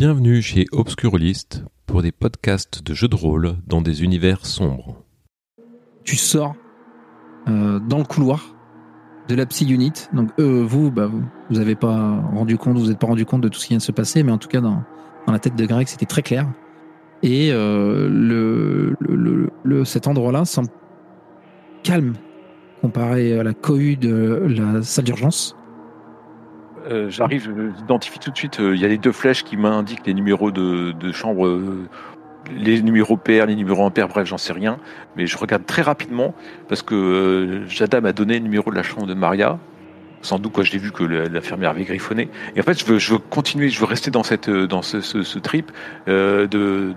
Bienvenue chez Obscurlist pour des podcasts de jeux de rôle dans des univers sombres. Tu sors euh, dans le couloir de la Psy Unit. Donc euh, vous, bah, vous, vous pas rendu compte, vous n'êtes pas rendu compte de tout ce qui vient de se passer, mais en tout cas dans, la tête de Greg, c'était très clair. Et euh, le, cet endroit-là semble calme comparé à la cohue de la salle d'urgence. Euh, J'arrive, j'identifie tout de suite. euh, Il y a les deux flèches qui m'indiquent les numéros de, chambre, euh, les numéros paires, les numéros impaires, bref, j'en sais rien. Mais je regarde très rapidement parce que euh, Jada m'a donné le numéro de la chambre de Maria. Sans doute, quoi, je l'ai vu que l'infirmière avait griffonné. Et en fait, je veux, continuer, je veux rester dans cette, euh, dans ce, trip euh, de,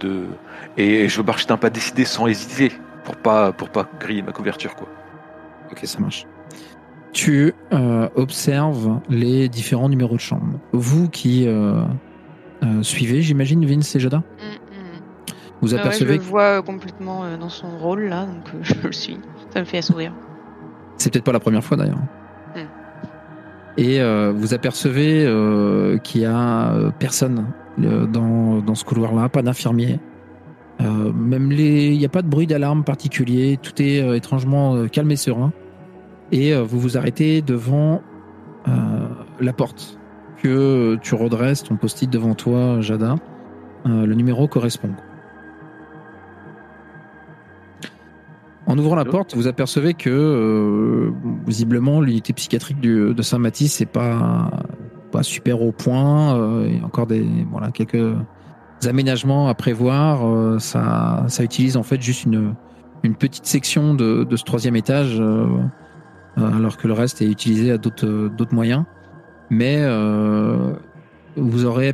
et je veux marcher d'un pas décidé sans hésiter pour pas, pour pas griller ma couverture, quoi. Ok, ça marche. Tu euh, observes les différents numéros de chambre. Vous qui euh, euh, suivez, j'imagine, Vince et Jada, Mm, mm. vous Ah ouais, apercevez je le vois complètement dans son rôle là, donc je le suis. Ça me fait sourire. C'est peut-être pas la première fois d'ailleurs. Hmm. Et vous apercevez qu'il y a personne dans, dans ce couloir-là, pas d'infirmier. Même les, il n'y a pas de bruit d'alarme particulier. Tout est étrangement calme et serein. Et euh, vous vous arrêtez devant euh, la porte que tu redresses, ton post-it devant toi, Jada. Euh, le numéro correspond. En ouvrant la porte, vous apercevez que euh, visiblement l'unité psychiatrique du- de Saint-Mathis c'est pas pas super au point. euh, il y a encore des voilà quelques aménagements à prévoir. euh, ça ça utilise en fait juste une une petite section de, de ce troisième étage, alors que le reste est utilisé à d'autres d'autres moyens. Mais euh, vous aurez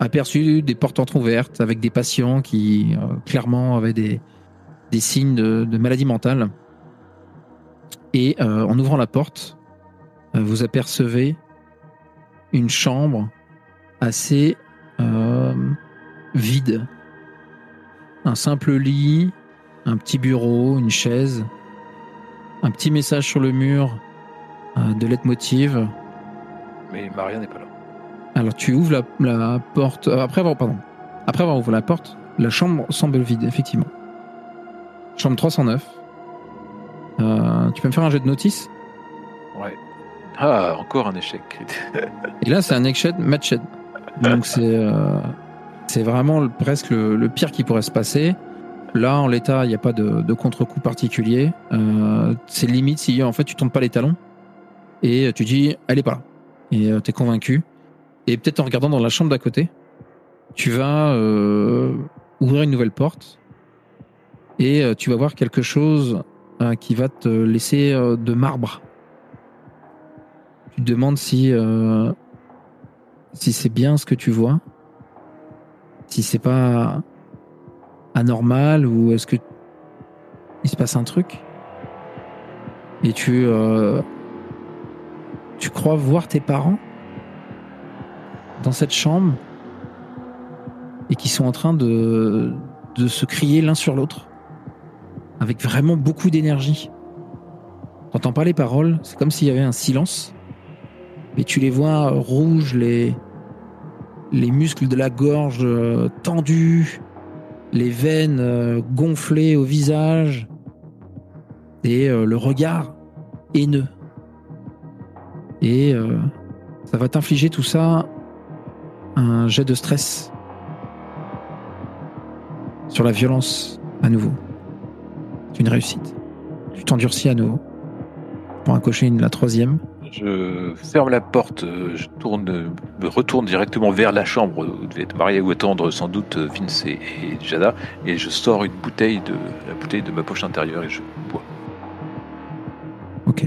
aperçu des portes entrouvertes avec des patients qui euh, clairement avaient des signes de, maladie mentale. Et euh, en ouvrant la porte, euh, vous apercevez une chambre assez euh, vide. Un simple lit, un petit bureau, une chaise, un petit message sur le mur euh, de leitmotiv. Mais Maria n'est pas là. Alors tu ouvres la, la porte. euh, après avoir, pardon. Après avoir ouvert la porte, la chambre semble vide, effectivement. Chambre 309. Euh, tu peux me faire un jet de notice? Ouais. Ah, encore un échec. Et là, c'est un échec matched. Donc c'est c'est vraiment le- presque le, le pire qui pourrait se passer. Là, en l'état, il n'y a pas de, contre-coup particulier. Euh, c'est limite si en fait tu tombes pas les talons et tu dis elle est pas là. Et tu es convaincu. Et peut-être en regardant dans la chambre d'à côté, tu vas euh, ouvrir une nouvelle porte et euh, tu vas voir quelque chose euh, qui va te laisser euh, de marbre. Tu te demandes si euh, si c'est bien ce que tu vois, si c'est pas anormal ou est-ce que il se passe un truc et tu euh, tu crois voir tes parents dans cette chambre et qui sont en train de se crier l'un sur l'autre avec vraiment beaucoup d'énergie. T'entends pas les paroles, c'est comme s'il y avait un silence mais tu les vois rouges, les, les muscles de la gorge euh, tendus, les veines euh, gonflées au visage et euh, le regard haineux. Et euh, ça va t'infliger tout ça un jet de stress sur la violence à nouveau. C'est une réussite. Tu t'endurcis à nouveau pour un cocher une, la troisième. Je ferme la porte, euh, je tourne, euh, me retourne directement vers la chambre où devait être Maria ou attendre sans doute euh, Vince et, et Jada, et je sors une bouteille de la bouteille de ma poche intérieure et je bois. Ok.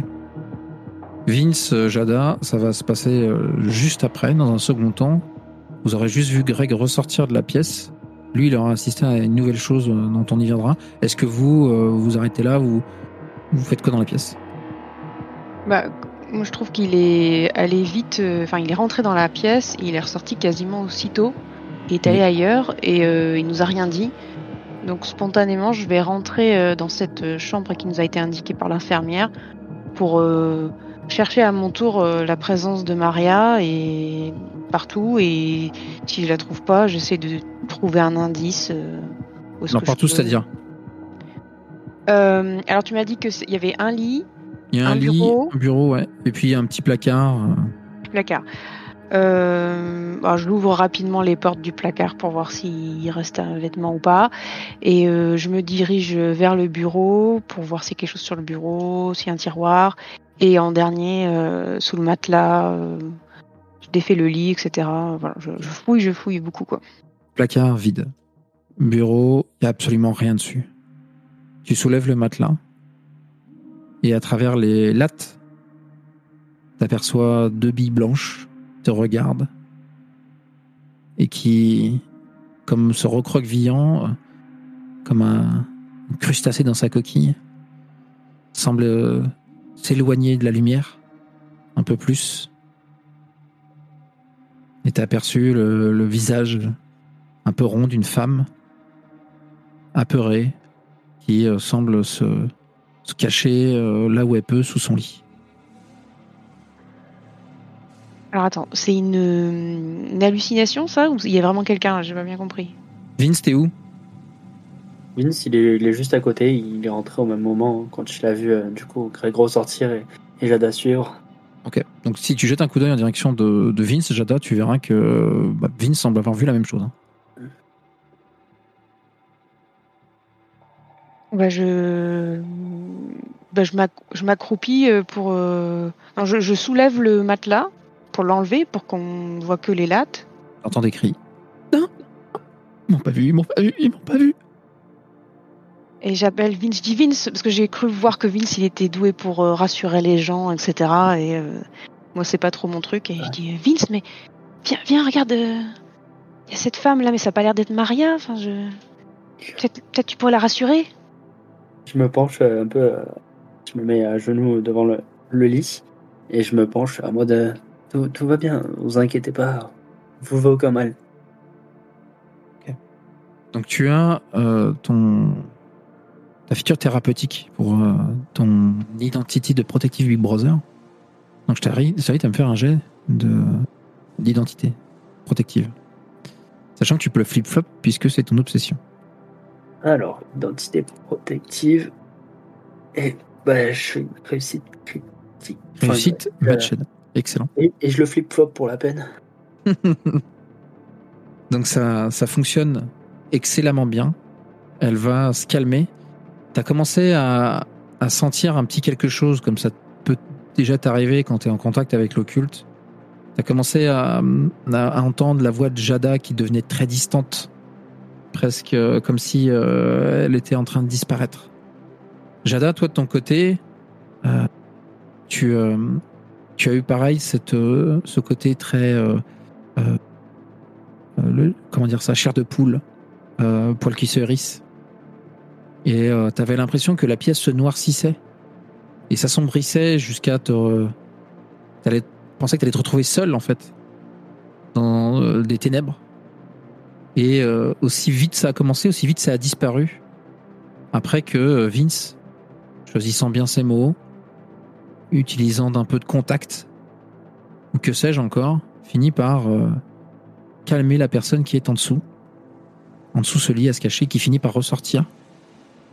Vince, Jada, ça va se passer juste après, dans un second temps. Vous aurez juste vu Greg ressortir de la pièce. Lui, il aura assisté à une nouvelle chose dont on y viendra. Est-ce que vous, vous arrêtez là vous, vous faites quoi dans la pièce? Bah, moi je trouve qu'il est allé vite, euh, enfin il est rentré dans la pièce, et il est ressorti quasiment aussitôt, il est allé Oui. ailleurs et euh, il nous a rien dit. Donc spontanément je vais rentrer euh, dans cette chambre qui nous a été indiquée par l'infirmière pour euh, chercher à mon tour la présence de Maria et partout et si je la trouve pas, j'essaie de trouver un indice. euh, où Non, partout, c'est-à-dire Euh, alors tu m'as dit que c'est- il y avait un lit, Il y a un, Un lit, bureau. un bureau, ouais. Et puis il y a un petit placard. euh, placard. Euh, alors, je l'ouvre rapidement les portes du placard pour voir s'il reste un vêtement ou pas. Et euh, je me dirige vers le bureau pour voir s'il y a quelque chose sur le bureau, s'il y a un tiroir. Et en dernier, euh, sous le matelas, je défais le lit, etc. Voilà, je, je fouille, je fouille beaucoup. quoi. Placard vide. Bureau, il n'y a absolument rien dessus. Tu soulèves le matelas et à travers les lattes, t'aperçois deux billes blanches qui te regardent et qui, comme se recroquevillant, euh, comme un crustacé dans sa coquille, semble euh, s'éloigner de la lumière un peu plus. Et t'as aperçu le, visage un peu rond d'une femme apeurée qui euh, semble se, se cacher euh, là où elle peut sous son lit. Alors attends, c'est une, une hallucination ça Ou il y a vraiment quelqu'un J'ai pas bien compris? Vince, t'es où? Vince, il est, il est juste à côté, il est rentré au même moment quand il a vu euh, du coup Greg sortir et, et Jada suivre. Ok. Donc si tu jettes un coup d'œil en direction de, de Vince, Jada, tu verras que bah, Vince semble avoir vu la même chose. hein. Bah je, bah, je m'ac- je m'accroupis euh, pour. euh, non, je, je soulève le matelas pour l'enlever pour qu'on voit que les lattes. T'entends des cris. Non Ils m'ont pas vu, ils m'ont pas vu, ils m'ont pas vu. Et j'appelle Vince, je dis Vince, parce que j'ai cru voir que Vince il était doué pour euh, rassurer les gens, etc. Et euh, moi c'est pas trop mon truc. Et je dis Vince, mais viens, viens, regarde, il y a cette femme là, mais ça a pas l'air d'être Maria. Enfin, je. Peut-être peut tu pourrais la rassurer? Je me penche un peu, je me mets à genoux devant le, le lit et je me penche en mode euh, tout, tout va bien, vous inquiétez pas, vous va aucun mal. Donc tu as euh, ton ta feature thérapeutique pour euh, ton identity de Protective Big Brother. Donc je t'invite à me faire un jet de d'identité protective. Sachant que tu peux le flip-flop puisque c'est ton obsession. Alors, identité protective et bah, je fais réussite critique. Enfin, Réussite, euh. Excellent. et, et je le flip-flop pour la peine. Donc ça, ça fonctionne excellemment bien. Elle va se calmer. Tu as commencé à, à sentir un petit quelque chose, comme ça peut déjà t'arriver quand tu es en contact avec l'occulte. Tu as commencé à, à- à entendre la voix de Jada qui devenait très distante, presque euh, comme si euh, elle était en train de disparaître. Jada, toi de ton côté, euh, tu, euh, tu as eu pareil euh, ce côté très... comment dire ça, chair de poule, poil qui se hérisse. Et euh, t'avais l'impression que la pièce se noircissait et s'assombrissait jusqu'à te. T'allais penser que t'allais te retrouver seul en fait dans des ténèbres. Et aussi vite ça a commencé, aussi vite ça a disparu. Après que Vince, choisissant bien ses mots, utilisant d'un peu de contact, ou que sais-je encore, finit par euh, calmer la personne qui est en dessous, en dessous ce lit à se cacher, qui finit par ressortir,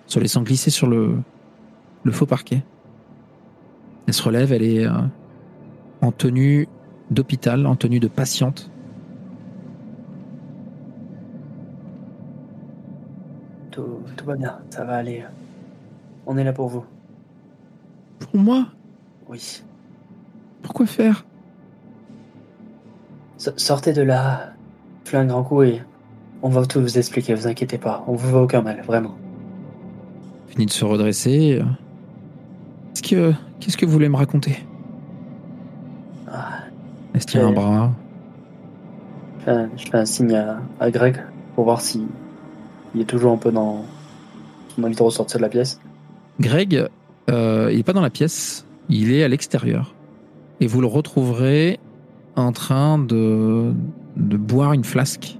se laissant glisser sur le, faux parquet. Elle se relève, elle est euh, en tenue d'hôpital, en tenue de patiente. Tout va bien, ça va aller. On est là pour vous. Pour moi, Oui. pourquoi faire? S- Sortez de là, fais un grand coup et on va tout vous expliquer, vous inquiétez pas, on vous va aucun mal, vraiment. Finit de se redresser. Qu'est-ce que, qu'est-ce que vous voulez me raconter? Ah, Elle se tient un Euh, bras? je, fais un, je fais un signe à, à Greg pour voir si il est toujours un peu dans son envie de ressortir de la pièce. Greg, euh, il n'est pas dans la pièce, il est à l'extérieur. Et vous le retrouverez en train de, de boire une flasque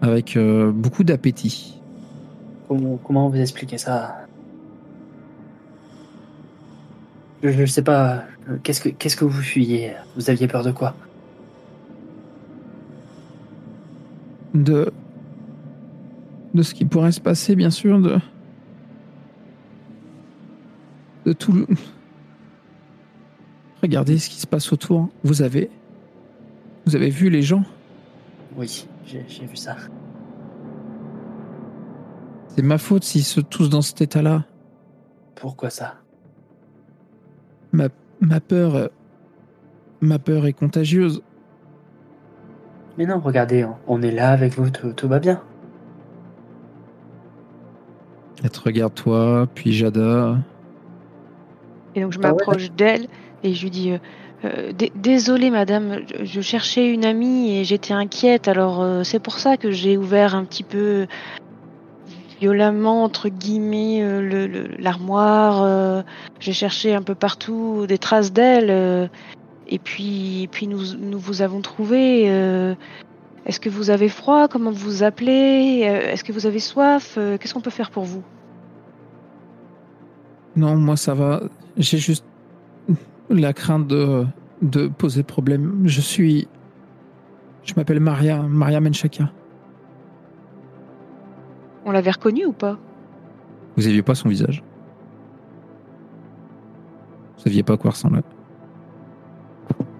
avec euh, beaucoup d'appétit. Comment, comment vous expliquer ça? Je, je sais pas. euh, Qu'est-ce que qu'est-ce que vous fuyez? Vous aviez peur de quoi? De de ce qui pourrait se passer, bien sûr, de de tout. le- Regardez ce qui se passe autour. Vous avez vous avez vu les gens? Oui, j'ai vu ça. C'est ma faute s'ils sont tous dans cet état-là. Pourquoi ça? Ma ma peur ma peur est contagieuse. Mais non, regardez, on- on est là avec vous, tout, tout va bien. Elle te regarde toi, puis Jada. Et donc je Ah ouais, m'approche d'elle et je lui dis euh, Euh, dé- Désolée madame, je, cherchais une amie et j'étais inquiète, alors euh, c'est pour ça que j'ai ouvert un petit peu violemment entre guillemets euh, l'armoire. j'ai cherché un peu partout des traces d'elle et puis, et puis nous, nous vous avons trouvé. Est-ce que vous avez froid? Comment vous vous appelez? Est-ce que vous avez soif? Qu'est-ce qu'on peut faire pour vous? Non, moi ça va. J'ai juste la crainte de, de poser problème. Je suis. Je m'appelle Maria, Maria Menchaka. On l'avait reconnue ou pas? Vous aviez pas son visage? Vous saviez pas à quoi ressemblait.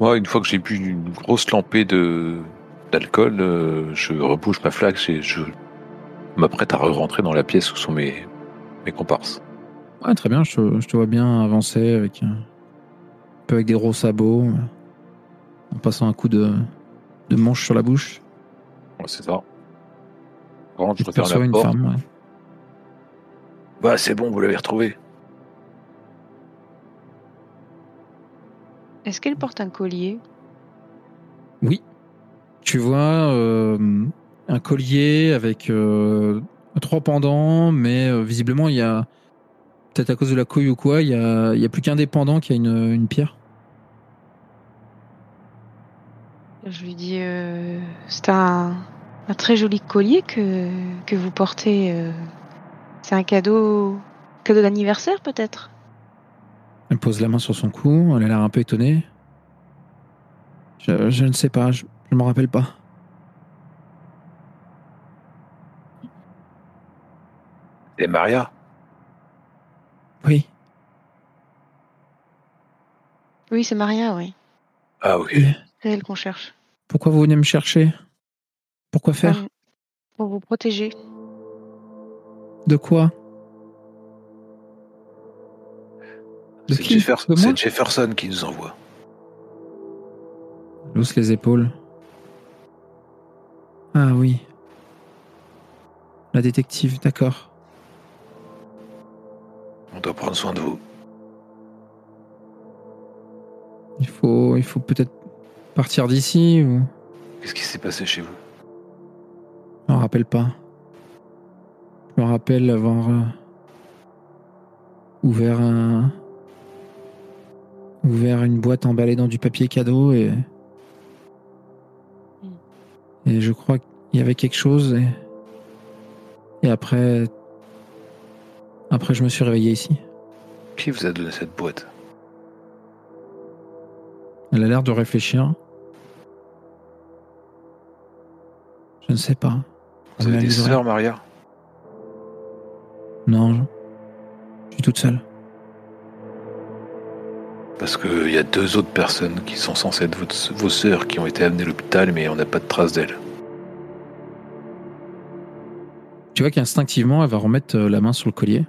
Moi, une fois que j'ai bu une grosse lampée de d'alcool, euh, je rebouche ma flaque et je m'apprête à re-rentrer dans la pièce où sont mes, mes comparses. Ouais, très bien, je te, je te vois bien avancer avec un, peu avec des gros sabots, euh, en passant un coup de, de manche sur la bouche. Ouais, c'est ça. Je rentre, je referme la une porte. femme. ouais. Bah, c'est bon, vous l'avez retrouvé. Est-ce qu'elle porte un collier? Oui. Tu vois euh, un collier avec euh, trois pendants, mais euh, visiblement il y a peut-être à cause de la couille ou quoi, il y a, il y a plus qu'un des pendants qui a une, une pierre. Je lui dis, euh, c'est un, un très joli collier que, que vous portez. euh. C'est un cadeau, cadeau d'anniversaire peut-être? Elle pose la main sur son cou, elle a l'air un peu étonnée. Je, je ne sais pas, je ne me rappelle pas. Et Maria Oui, Oui, c'est Maria, oui. Ah, ok. C'est elle qu'on cherche. pourquoi vous venez me chercher? Pourquoi faire? Euh, Pour vous protéger. De quoi? De C'est qui? Jefferson, De moi? c'est Jefferson qui nous envoie. Elle hausse les épaules. Ah oui. La détective, d'accord. On doit prendre soin de vous. Il faut, il faut peut-être partir d'ici ou... Qu'est-ce qui s'est passé chez vous? Je me rappelle pas. Je me rappelle avoir euh, ouvert un... ouvert une boîte emballée dans du papier cadeau et... Et je crois qu'il y avait quelque chose et... Et après... Après je me suis réveillé ici. Qui vous a donné cette boîte? Elle a l'air de réfléchir. Je ne sais pas. Vous avez des sœurs, Maria? Non, je... suis toute seule. Parce qu'il y a deux autres personnes qui sont censées être vos sœurs qui ont été amenées à l'hôpital, mais on n'a pas de traces d'elles. Tu vois qu'instinctivement, elle va remettre euh, la main sur le collier.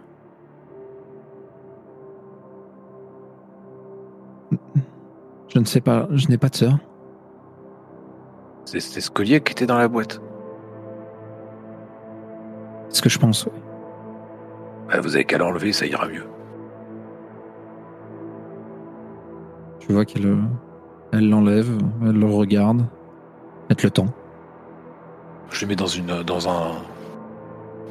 Je ne sais pas, je n'ai pas de sœur. C'est- C'était ce collier qui était dans la boîte. C'est ce que je pense. ouais. Bah, vous avez qu'à l'enlever, ça ira mieux. Tu vois qu'elle euh, elle l'enlève, elle le regarde. Mettre le temps. Je le mets dans, une, dans un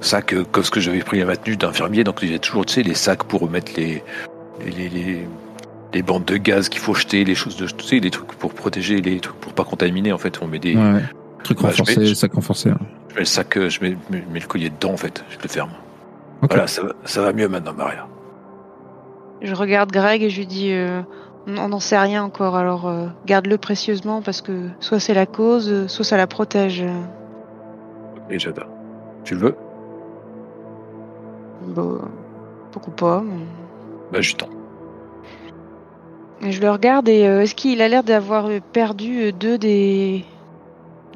sac euh, comme ce que j'avais pris à ma tenue d'infirmier. Donc il y a toujours, tu sais, les sacs pour remettre les, les, les, les- les bandes de gaz qu'il faut jeter, les choses de, tu sais, les trucs pour protéger, les trucs pour pas contaminer. En fait, on met des, Ouais, ouais. Truc Bah, je renforcé, mets- sac renforcé. je mets le sac, euh, je mets, le collier dedans. En fait, je le ferme. Voilà, ça, va- ça va mieux maintenant, Maria. Je regarde Greg et je lui dis, euh, on n'en sait rien encore, alors euh, garde-le précieusement parce que soit c'est la cause, soit ça la protège. Et Jada. Tu le veux? Bon, pourquoi pas. mais- Bah, j'y tends. Je le regarde et euh, est-ce qu'il a l'air d'avoir euh, perdu euh, deux des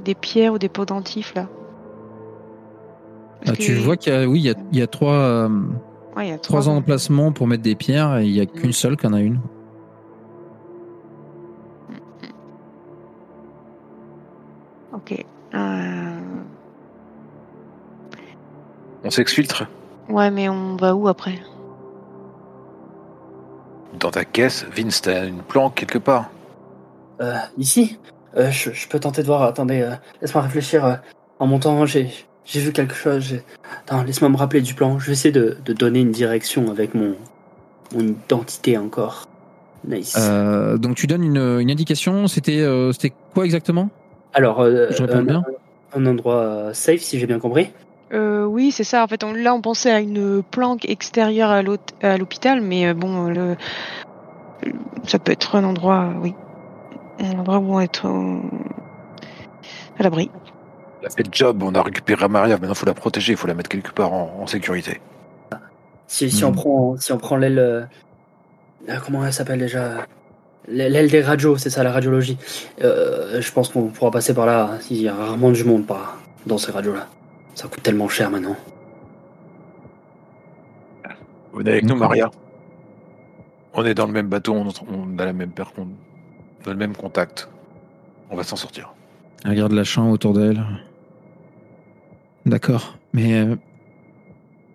des pierres ou des pendentifs là? Ah, tu vois qu'il y a, oui, il y a, il y a trois, euh, Ouais, il y a trois trois emplacements pour mettre des pierres et il y a qu'une seule qui en a une. Ok. Euh, On s'exfiltre Ouais, mais on va où après? Dans ta caisse, Vince, t'as une planque quelque part Euh, ici Euh, je, je peux tenter de voir. Attendez, euh, laisse-moi réfléchir. euh, en montant, j'ai j'ai vu quelque chose. Attends, laisse-moi me rappeler du plan. Je vais essayer de, de donner une direction avec mon, mon identité encore. Nice. Euh, donc tu donnes une, une indication. C'était euh, c'était quoi exactement? Alors, euh, je un, bien. un endroit safe, si j'ai bien compris. Euh, Oui, c'est ça. En fait, on, là, on pensait à une planque extérieure à l'hôpital, mais euh, bon, le, ça peut être un endroit, euh, oui, un endroit où on va être euh, à l'abri. On a fait le job, on a récupéré Maria, maintenant faut la protéger, il faut la mettre quelque part en, en sécurité. Si, si on Mhm. prend, si on prend l'aile, euh, euh, comment elle s'appelle déjà? L'aile des radios, c'est ça, la radiologie. Euh, je pense qu'on pourra passer par là. Il y a rarement du monde par dans ces radios-là. Ça coûte tellement cher maintenant. Venez avec nous. Maria. On est dans le même bateau, on, on a la même per- on a le même contact. On va s'en sortir. Elle Regarde la chambre autour d'elle. D'accord, mais euh,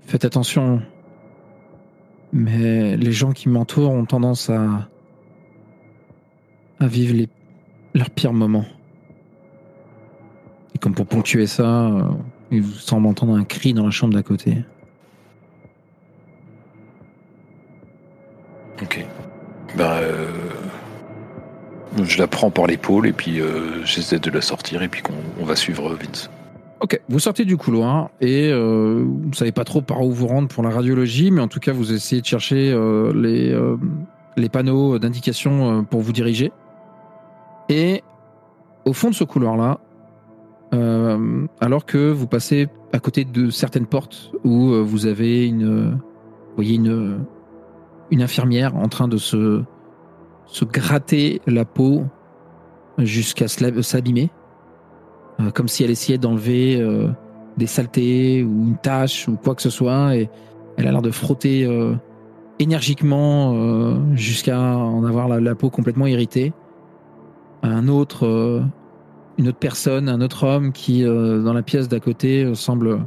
faites attention. Mais les gens qui m'entourent ont tendance à à vivre les, leurs pires moments. Et comme pour ponctuer ça, euh, il vous semble entendre un cri dans la chambre d'à côté. Ok. Ben, euh, je la prends par l'épaule et puis euh, j'essaie de la sortir et puis qu'on on va suivre Vince. Ok, vous sortez du couloir et euh, vous savez pas trop par où vous rendre pour la radiologie, mais en tout cas vous essayez de chercher euh, les, euh, les panneaux d'indication euh, pour vous diriger. Et au fond de ce couloir-là, euh, alors que vous passez à côté de certaines portes où euh, vous avez une, euh, voyez une, une infirmière en train de se, se gratter la peau jusqu'à s'abîmer comme si elle essayait d'enlever des saletés ou une tache ou quoi que ce soit, et elle a l'air de frotter énergiquement jusqu'à en avoir la, peau complètement irritée. Un autre, une autre personne, un autre homme qui, euh, dans la pièce d'à côté, euh, semble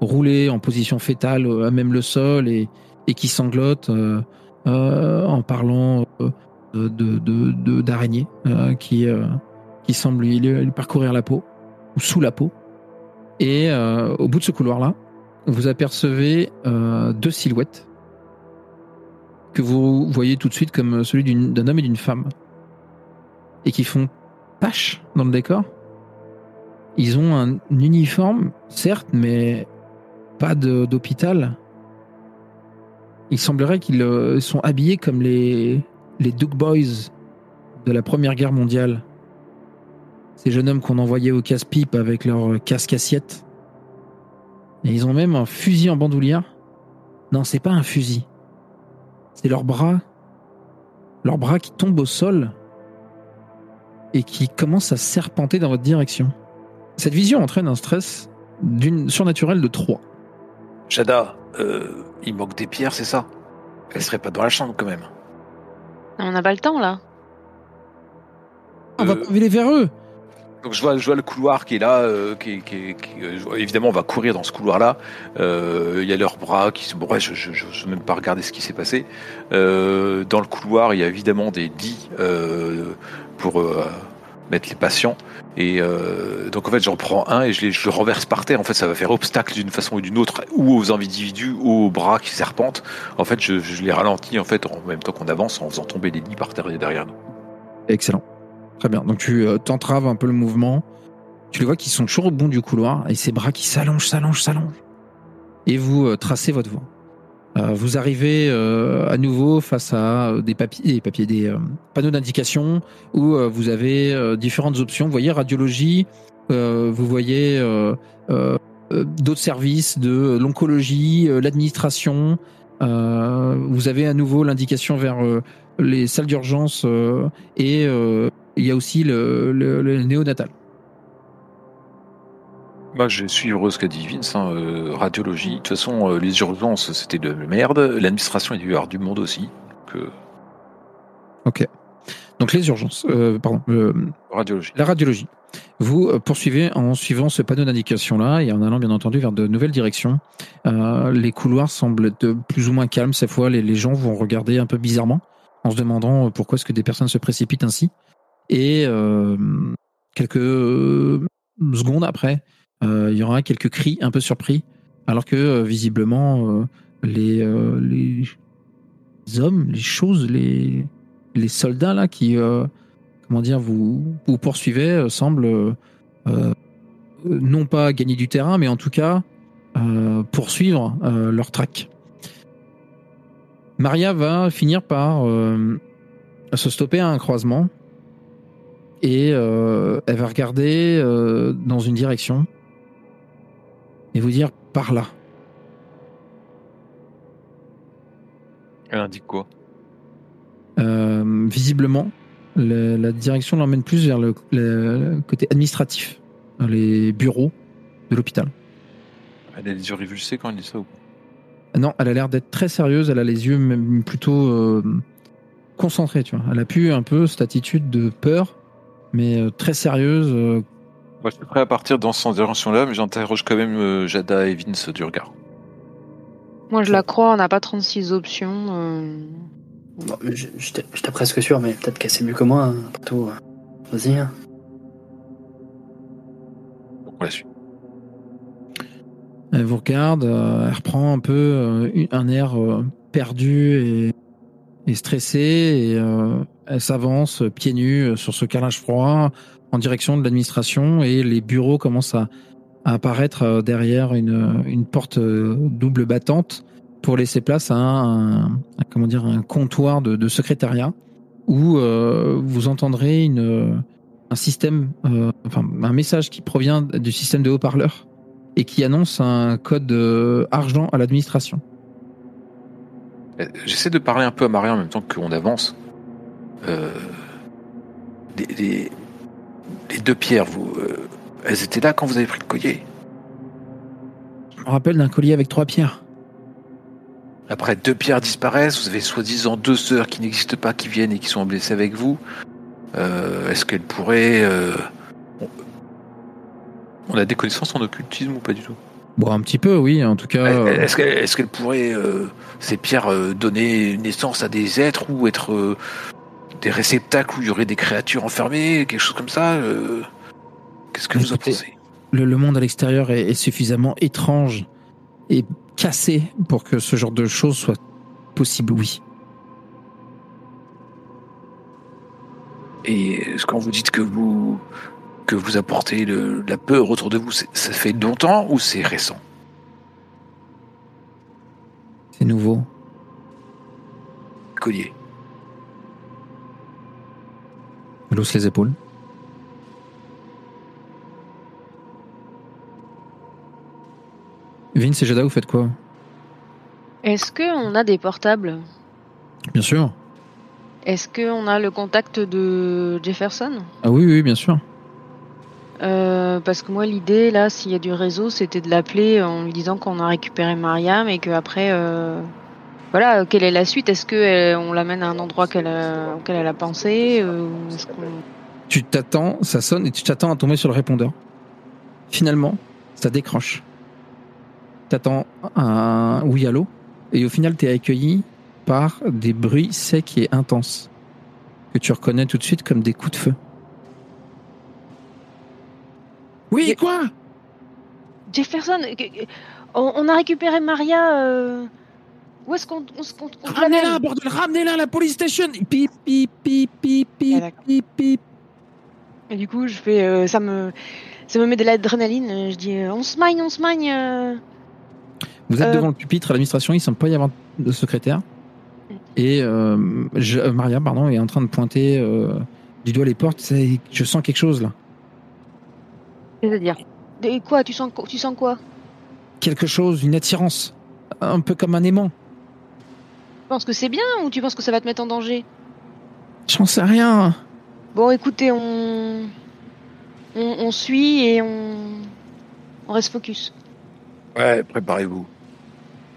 rouler en position fétale euh, à même le sol et, qui sanglote en parlant de d'araignées qui, qui semblent lui, lui parcourir la peau ou sous la peau. Et au bout de ce couloir-là, vous apercevez deux silhouettes que vous voyez tout de suite comme celui d'un homme et d'une femme. Et qui font dans le décor. Ils ont un uniforme, certes, mais pas d'hôpital. Il semblerait qu'ils euh, sont habillés comme les, les Duke Boys de la Première Guerre mondiale. Ces jeunes hommes qu'on envoyait au casse-pipe avec leur casque assiette. Et ils ont même un fusil en bandoulière. Non, c'est pas un fusil. C'est leurs bras. Leurs bras qui tombent au sol et qui commencent à serpenter dans votre direction. Cette vision entraîne un stress d'une surnaturelle de 3. Shada, euh, il manque des pierres, c'est ça? Elle serait pas dans la chambre quand même. On n'a pas le temps là. On va Euh, pas aller vers eux. Donc je vois, je vois le couloir qui est là, euh, qui, qui euh, évidemment on va courir dans ce couloir-là. Euh, Il y a leurs bras qui se, bon, ouais, je, veux même pas regarder ce qui s'est passé. Euh, dans le couloir, il y a évidemment des lits euh, pour mettre les patients. Et donc en fait j'en prends un et je, les, je le renverse par terre. En fait ça va faire obstacle d'une façon ou d'une autre, ou aux individus, ou aux bras qui serpentent. En fait je, je les ralentis en fait en même temps qu'on avance en faisant tomber les lits par terre derrière nous. Excellent. Très bien. Donc tu euh, t'entraves un peu le mouvement. Tu les vois qui sont toujours au bout du couloir et ses bras qui s'allongent, s'allongent, s'allongent. Et vous euh, tracez votre voie. Euh, vous arrivez euh, à nouveau face à des papiers, des, des panneaux d'indication où vous avez différentes options. Vous voyez radiologie, vous voyez d'autres services, de l'oncologie, l'administration. Vous avez à nouveau l'indication vers les salles d'urgence et il y a aussi le, le, le néonatal. Moi, je vais suivre ce qu'a dit Vince, hein, euh, radiologie. De toute façon, euh, les urgences, c'était de merde. L'administration, il y a du monde aussi. Que... Donc les urgences, euh, pardon, euh, Radiologie. la radiologie. Vous euh, poursuivez en suivant ce panneau d'indication-là et en allant bien entendu vers de nouvelles directions. Euh, les couloirs semblent être plus ou moins calmes cette fois. Les, les gens vont regarder un peu bizarrement en se demandant euh, pourquoi est-ce que des personnes se précipitent ainsi. Et euh, quelques secondes après, euh, il y aura quelques cris un peu surpris, alors que euh, visiblement les, hommes, les choses, les, soldats là qui comment dire vous, vous poursuivez semblent non pas gagner du terrain, mais en tout cas poursuivre leur track. Maria va finir par se stopper à un croisement et euh, elle va regarder euh, dans une direction et vous dire par là. Elle indique quoi? Euh, visiblement, le- la direction l'emmène plus vers le, le côté administratif, les bureaux de l'hôpital. Elle a les yeux révulsés quand elle dit ça ou pas? Non, elle a l'air d'être très sérieuse, elle a les yeux même plutôt concentrés, tu vois. Elle a pu un peu cette attitude de peur, mais euh, très sérieuse. euh, Moi, je suis prêt à partir dans cette direction-là, mais j'interroge quand même euh, Jada et Vince du regard. Moi, je la crois, on n'a pas 36 options. euh. Bon, J'étais presque sûr, mais peut-être qu'elle sait mieux que moi. hein, tout, vas-y. hein. Donc on la suit. Elle vous regarde, euh, elle reprend un peu euh, un air perdu et, et stressé, et euh, elle s'avance euh, pieds nus euh, sur ce carrelage froid en direction de l'administration, et les bureaux commencent à, apparaître euh, derrière une, porte euh, double battante pour laisser place à un, comment dire, un comptoir de, secrétariat où euh, vous entendrez un système, euh, enfin un message qui provient du système de haut-parleurs et qui annonce un code euh, argent à l'administration. Euh, J'essaie de parler un peu à Maria en même temps qu'on avance. Euh, les, les- les deux pierres, vous, euh, elles étaient là quand vous avez pris le collier. Je me rappelle d'un collier avec trois pierres. Après, deux pierres disparaissent. Vous avez soi-disant deux sœurs qui n'existent pas, qui viennent et qui sont blessées avec vous. Euh, Est-ce qu'elles pourraient... euh, on- a des connaissances en occultisme ou pas du tout? Bon, un petit peu, oui. En tout cas, Est-ce qu'elles est pourraient, euh, ces pierres, donner naissance à des êtres ou être des réceptacles où il y aurait des créatures enfermées, quelque chose comme ça euh, Qu'est-ce que vous en pensez? le, le monde à l'extérieur est, est suffisamment étrange et cassé pour que ce genre de choses soit possible, oui. Et quand vous dites que vous que vous apportez le- la peur autour de vous, ça fait longtemps ou c'est récent? C'est nouveau. Collier. Elle hausse les épaules. Vince et Jada, vous faites quoi? Est-ce qu'on a des portables? Bien sûr. Est-ce qu'on a le contact de Jefferson? Ah oui, oui, bien sûr. Euh, Parce que moi, l'idée, là, s'il y a du réseau, c'était de l'appeler en lui disant qu'on a récupéré Mariam et qu'après, euh, voilà, quelle est la suite? Est-ce qu'on l'amène à un endroit qu'elle a- auquel elle a pensé euh, ou est-ce qu'on- Tu t'attends, ça sonne et tu t'attends à tomber sur le répondeur. Finalement, ça décroche. T'attends un oui allô et au final t'es accueilli par des bruits secs et intenses que tu reconnais tout de suite comme des coups de feu. Oui, quoi? Jefferson, on, on a récupéré Maria. euh, Où est-ce qu'on on, se- on, on Ramenez-la, bordel, ramenez-la à la police station Pip, pip, pip, pip, Ah, pip, d'accord. pip, pip. Et du coup, je fais, euh, ça me, ça me met de l'adrénaline. euh, Je dis, euh, on se magne, on se magne. euh. Vous êtes Euh, devant le pupitre à l'administration, il ne semble pas y avoir de secrétaire. Et euh, je- euh, Maria, pardon, est en train de pointer euh, du doigt les portes. Je sens quelque chose là. C'est-à-dire Et quoi? Tu sens, quoi- tu sens quoi? Quelque chose, une attirance, un peu comme un aimant. Tu penses que c'est bien ou tu penses que ça va te mettre en danger? J'en sais rien. Bon, écoutez, on... on, on suit et on, on reste focus. Ouais, préparez-vous.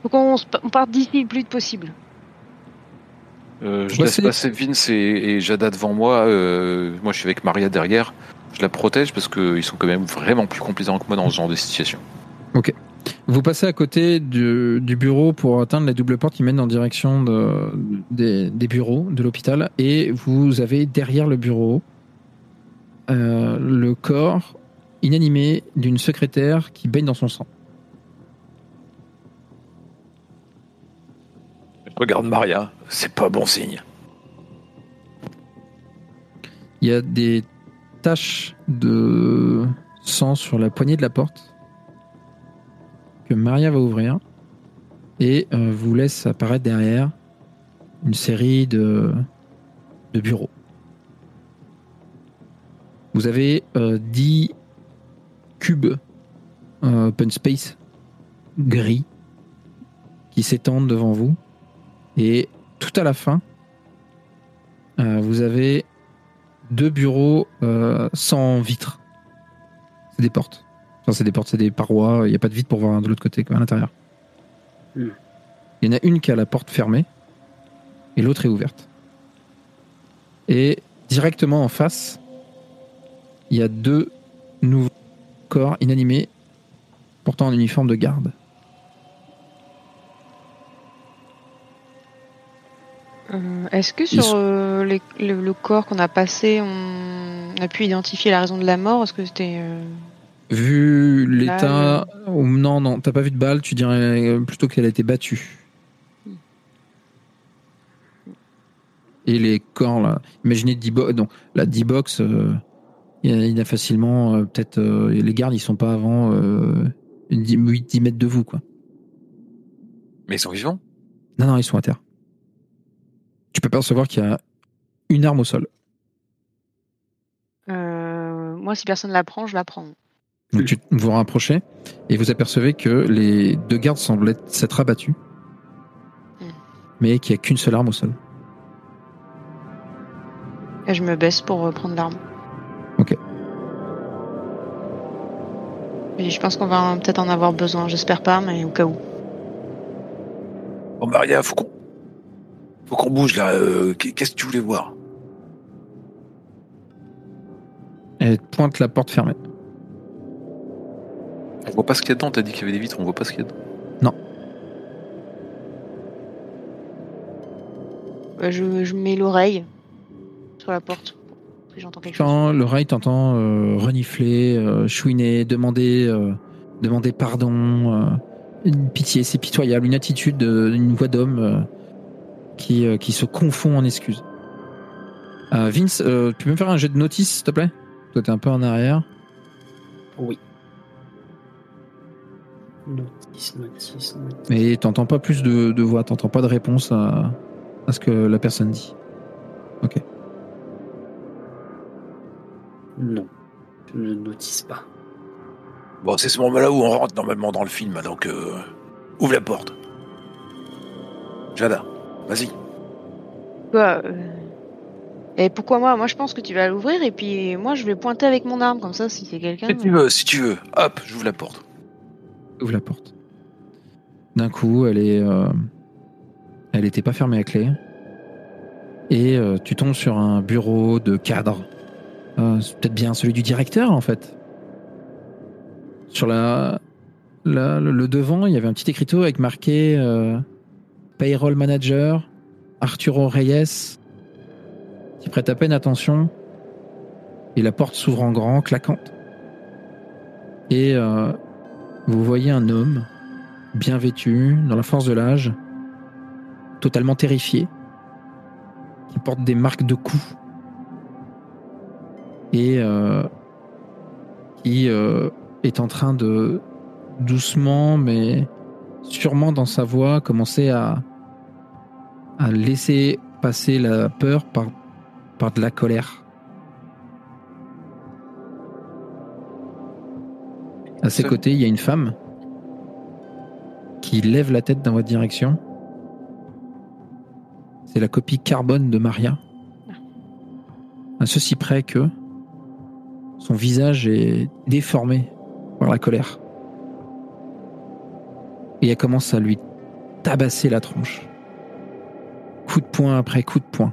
Faut qu'on se- on parte d'ici le plus vite possible. Euh, je Ouais, laisse c'est- passer Vince et, et Jada devant moi. euh, moi, je suis avec Maria derrière. Je la protège parce qu'ils sont quand même vraiment plus complaisants que moi dans ce genre de situation. Vous passez à côté du, du bureau pour atteindre la double porte qui mène en direction de- des, des bureaux de l'hôpital et vous avez derrière le bureau euh, le corps inanimé d'une secrétaire qui baigne dans son sang. Je regarde Maria. C'est pas bon signe. Il y a des taches de sang sur la poignée de la porte Maria va ouvrir et euh, vous laisse apparaître derrière une série de, bureaux. Vous avez euh, 10 cubes euh, open space gris qui s'étendent devant vous et tout à la fin euh, vous avez deux bureaux euh, sans vitres. C'est des portes. Enfin, c'est des portes, c'est des parois. Il n'y a pas de vitre pour voir de l'autre côté, quoi, à l'intérieur. Hmm. Il y en a une qui a la porte fermée et l'autre est ouverte. Et directement en face, il y a deux nouveaux corps inanimés portant un uniforme de garde. Euh, Est-ce que sur sont- euh, les- le, le corps qu'on a passé, on a pu identifier la raison de la mort? Est-ce que c'était euh, Vu l'état, ou non, non, t'as pas vu de balle, tu dirais plutôt qu'elle a été battue. Et les corps là, imaginez 10 box, donc la 10 box, euh, il y a- il y a facilement euh, peut-être euh, les gardes ils sont pas avant euh, 10, 8, 10 mètres de vous quoi. Mais ils sont vivants Non non ils sont à terre. Tu peux percevoir qu'il y a une arme au sol. euh, Moi, si personne la prend, je la prends. Donc tu vous rapprochez et vous apercevez que les deux gardes semblent être- s'être abattus, Hmm. mais qu'il n'y a qu'une seule arme au sol. Et je me baisse pour euh, prendre l'arme. Ok. Et je pense qu'on va peut-être en avoir besoin. J'espère pas, mais au cas où. Bon, Maria, faut qu'on. Faut qu'on bouge là. euh, Qu'est-ce que tu voulais voir? Elle pointe la porte fermée. On voit pas ce qu'il y a dedans. T'as dit qu'il y avait des vitres, on voit pas ce qu'il y a dedans. Euh, je, je mets l'oreille sur la porte. J'entends quelque chose. Quand l'oreille t'entend euh, renifler, euh, chouiner, demander, euh, demander pardon, euh, une pitié, c'est pitoyable, une attitude, euh, une voix d'homme euh, qui, euh, qui se confond en excuses. Euh, Vince, euh, tu peux me faire un jet de notice, s'il te plaît? Toi, t'es un peu en arrière. Oui. Notice, notice, notice. Et t'entends pas plus de, de voix, t'entends pas de réponse à, à ce que la personne dit. Non. Je ne notice pas. Bon, c'est ce moment-là où on rentre normalement dans le film, donc euh, ouvre la porte. Jada, vas-y. Quoi euh, Et pourquoi moi? Moi, je pense que tu vas l'ouvrir et puis moi, je vais pointer avec mon arme comme ça, si c'est quelqu'un. Si tu veux, si tu veux. Hop, j'ouvre la porte. La porte. D'un coup, elle est, euh, elle était pas fermée à clé. Et euh, tu tombes sur un bureau de cadre. Euh, peut-être bien celui du directeur en fait. Sur la, le, devant, il y avait un petit écriteau avec marqué Payroll Manager, Arturo Reyes. Tu prêtes à peine attention. Et la porte s'ouvre en grand, claquante. Et vous voyez un homme bien vêtu, dans la force de l'âge, totalement terrifié, qui porte des marques de coups et euh, qui euh, est en train de doucement mais sûrement dans sa voix commencer à, laisser passer la peur par de la colère. À ses côtés, il y a une femme qui lève la tête dans votre direction. C'est la copie carbone de Maria. À ceci près que son visage est déformé par la colère. Et elle commence à lui tabasser la tronche. Coup de poing après coup de poing.